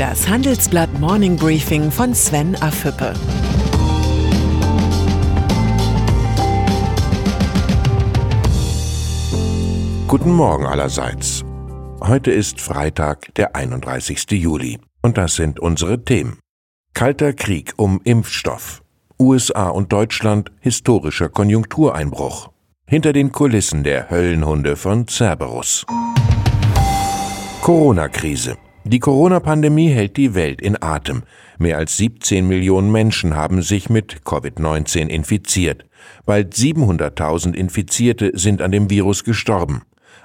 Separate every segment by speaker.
Speaker 1: Das Handelsblatt Morning Briefing von Sven Afüppe.
Speaker 2: Guten Morgen allerseits. Heute ist Freitag, der 31. Juli. Und das sind unsere Themen. Kalter Krieg um Impfstoff. USA und Deutschland historischer Konjunktureinbruch. Hinter den Kulissen der Höllenhunde von Cerberus. Corona-Krise. Die Corona-Pandemie hält die Welt in Atem. Mehr als 17 Millionen Menschen haben sich mit Covid-19 infiziert. Bald 700.000 Infizierte sind an dem Virus gestorben.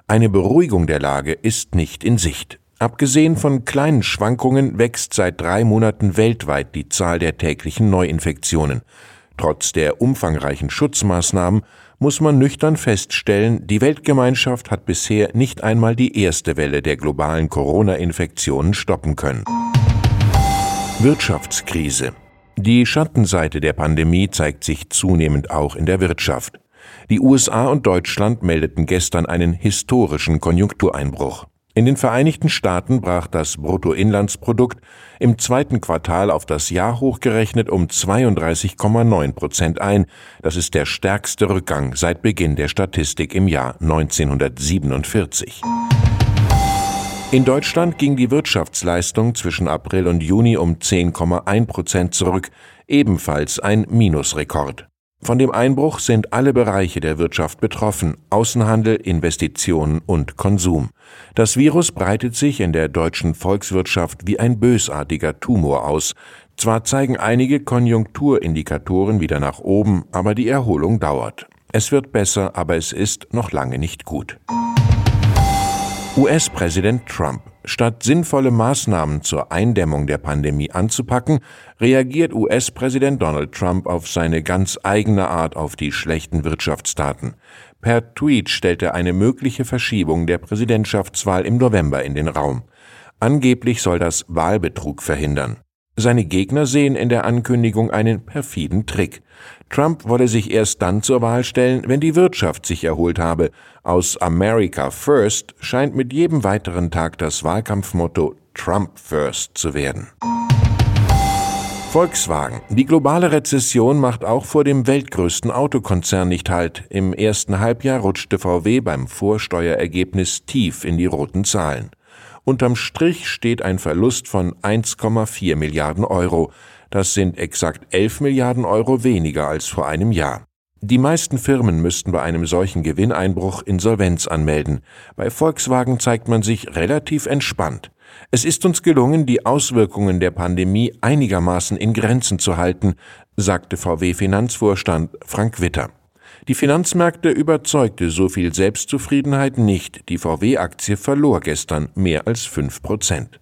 Speaker 2: Eine Beruhigung der Lage ist nicht in Sicht. Abgesehen von kleinen Schwankungen wächst seit drei Monaten weltweit die Zahl der täglichen Neuinfektionen. Trotz der umfangreichen Schutzmaßnahmen muss man nüchtern feststellen, die Weltgemeinschaft hat bisher nicht einmal die erste Welle der globalen Corona-Infektionen stoppen können. Wirtschaftskrise. Die Schattenseite der Pandemie zeigt sich zunehmend auch in der Wirtschaft. Die USA und Deutschland meldeten gestern einen historischen Konjunktureinbruch. In den Vereinigten Staaten brach das Bruttoinlandsprodukt im zweiten Quartal auf das Jahr hochgerechnet um 32,9 Prozent ein. Das ist der stärkste Rückgang seit Beginn der Statistik im Jahr 1947. In Deutschland ging die Wirtschaftsleistung zwischen April und Juni um 10,1 Prozent zurück, ebenfalls ein Minusrekord. Von dem Einbruch sind alle Bereiche der Wirtschaft betroffen, Außenhandel, Investitionen und Konsum. Das Virus breitet sich in der deutschen Volkswirtschaft wie ein bösartiger Tumor aus. Zwar zeigen einige Konjunkturindikatoren wieder nach oben, aber die Erholung dauert. Es wird besser, aber es ist noch lange nicht gut. US-Präsident Trump Statt sinnvolle Maßnahmen zur Eindämmung der Pandemie anzupacken, reagiert US-Präsident Donald Trump auf seine ganz eigene Art auf die schlechten Wirtschaftsdaten. Per Tweet stellt er eine mögliche Verschiebung der Präsidentschaftswahl im November in den Raum. Angeblich soll das Wahlbetrug verhindern. Seine Gegner sehen in der Ankündigung einen perfiden Trick. Trump wolle sich erst dann zur Wahl stellen, wenn die Wirtschaft sich erholt habe. Aus America First scheint mit jedem weiteren Tag das Wahlkampfmotto Trump First zu werden. Volkswagen. Die globale Rezession macht auch vor dem weltgrößten Autokonzern nicht Halt. Im ersten Halbjahr rutschte VW beim Vorsteuerergebnis tief in die roten Zahlen. Unterm Strich steht ein Verlust von 1,4 Milliarden Euro. Das sind exakt 11 Milliarden Euro weniger als vor einem Jahr. Die meisten Firmen müssten bei einem solchen Gewinneinbruch Insolvenz anmelden. Bei Volkswagen zeigt man sich relativ entspannt. Es ist uns gelungen, die Auswirkungen der Pandemie einigermaßen in Grenzen zu halten, sagte VW-Finanzvorstand Frank Witter. Die Finanzmärkte überzeugte so viel Selbstzufriedenheit nicht. Die VW-Aktie verlor gestern mehr als 5 Prozent.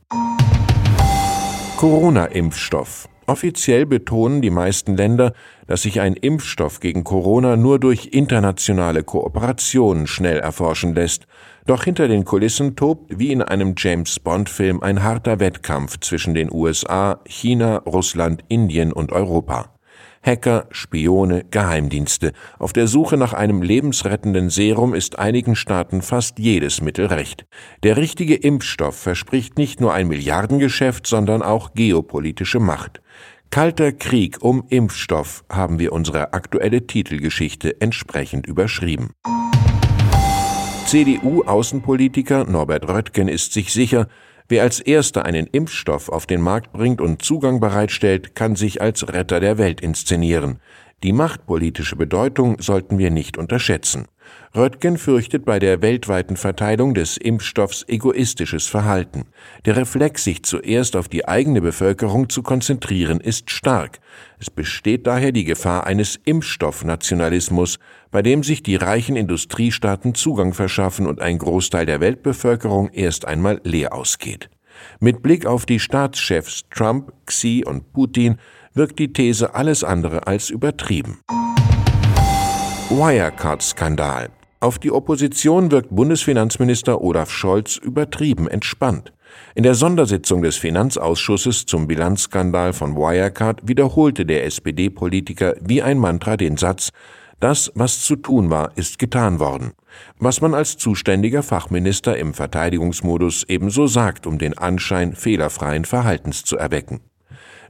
Speaker 2: Corona-Impfstoff. Offiziell betonen die meisten Länder, dass sich ein Impfstoff gegen Corona nur durch internationale Kooperation schnell erforschen lässt. Doch hinter den Kulissen tobt wie in einem James Bond-Film ein harter Wettkampf zwischen den USA, China, Russland, Indien und Europa. Hacker, Spione, Geheimdienste. Auf der Suche nach einem lebensrettenden Serum ist einigen Staaten fast jedes Mittel recht. Der richtige Impfstoff verspricht nicht nur ein Milliardengeschäft, sondern auch geopolitische Macht. Kalter Krieg um Impfstoff haben wir unsere aktuelle Titelgeschichte entsprechend überschrieben. CDU-Außenpolitiker Norbert Röttgen ist sich sicher, Wer als erster einen Impfstoff auf den Markt bringt und Zugang bereitstellt, kann sich als Retter der Welt inszenieren. Die machtpolitische Bedeutung sollten wir nicht unterschätzen. Röttgen fürchtet bei der weltweiten Verteilung des Impfstoffs egoistisches Verhalten. Der Reflex, sich zuerst auf die eigene Bevölkerung zu konzentrieren, ist stark. Es besteht daher die Gefahr eines Impfstoffnationalismus, bei dem sich die reichen Industriestaaten Zugang verschaffen und ein Großteil der Weltbevölkerung erst einmal leer ausgeht. Mit Blick auf die Staatschefs Trump, Xi und Putin wirkt die These alles andere als übertrieben. Wirecard-Skandal. Auf die Opposition wirkt Bundesfinanzminister Olaf Scholz übertrieben entspannt. In der Sondersitzung des Finanzausschusses zum Bilanzskandal von Wirecard wiederholte der SPD-Politiker wie ein Mantra den Satz, Das, was zu tun war, ist getan worden. Was man als zuständiger Fachminister im Verteidigungsmodus ebenso sagt, um den Anschein fehlerfreien Verhaltens zu erwecken.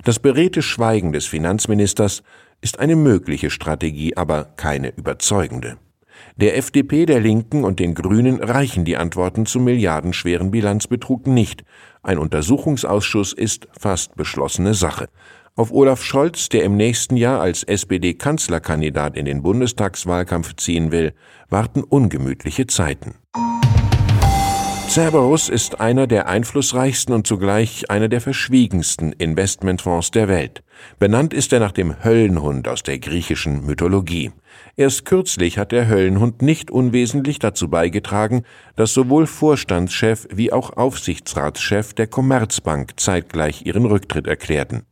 Speaker 2: Das beredte Schweigen des Finanzministers ist eine mögliche Strategie, aber keine überzeugende. Der FDP, der Linken und den Grünen reichen die Antworten zum milliardenschweren Bilanzbetrug nicht. Ein Untersuchungsausschuss ist fast beschlossene Sache. Auf Olaf Scholz, der im nächsten Jahr als SPD-Kanzlerkandidat in den Bundestagswahlkampf ziehen will, warten ungemütliche Zeiten. Cerberus ist einer der einflussreichsten und zugleich einer der verschwiegensten Investmentfonds der Welt. Benannt ist er nach dem Höllenhund aus der griechischen Mythologie. Erst kürzlich hat der Höllenhund nicht unwesentlich dazu beigetragen, dass sowohl Vorstandschef wie auch Aufsichtsratschef der Commerzbank zeitgleich ihren Rücktritt erklärten.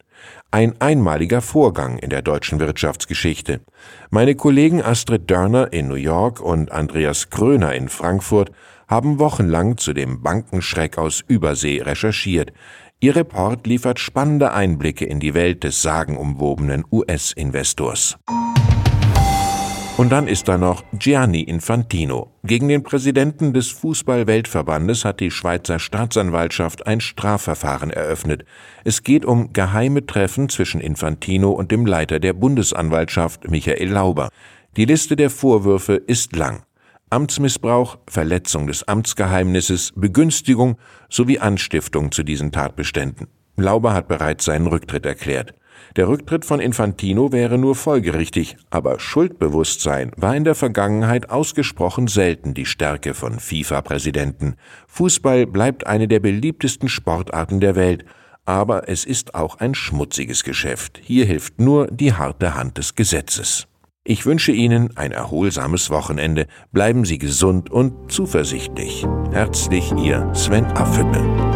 Speaker 2: Ein einmaliger Vorgang in der deutschen Wirtschaftsgeschichte. Meine Kollegen Astrid Dörner in New York und Andreas Kröner in Frankfurt haben wochenlang zu dem Bankenschreck aus Übersee recherchiert. Ihr Report liefert spannende Einblicke in die Welt des sagenumwobenen US-Investors. Und dann ist da noch Gianni Infantino. Gegen den Präsidenten des Fußball-Weltverbandes hat die Schweizer Staatsanwaltschaft ein Strafverfahren eröffnet. Es geht um geheime Treffen zwischen Infantino und dem Leiter der Bundesanwaltschaft Michael Lauber. Die Liste der Vorwürfe ist lang. Amtsmissbrauch, Verletzung des Amtsgeheimnisses, Begünstigung sowie Anstiftung zu diesen Tatbeständen. Lauber hat bereits seinen Rücktritt erklärt. Der Rücktritt von Infantino wäre nur folgerichtig, aber Schuldbewusstsein war in der Vergangenheit ausgesprochen selten die Stärke von FIFA-Präsidenten. Fußball bleibt eine der beliebtesten Sportarten der Welt, aber es ist auch ein schmutziges Geschäft. Hier hilft nur die harte Hand des Gesetzes. Ich wünsche Ihnen ein erholsames Wochenende. Bleiben Sie gesund und zuversichtlich. Herzlich Ihr Sven Affüppe.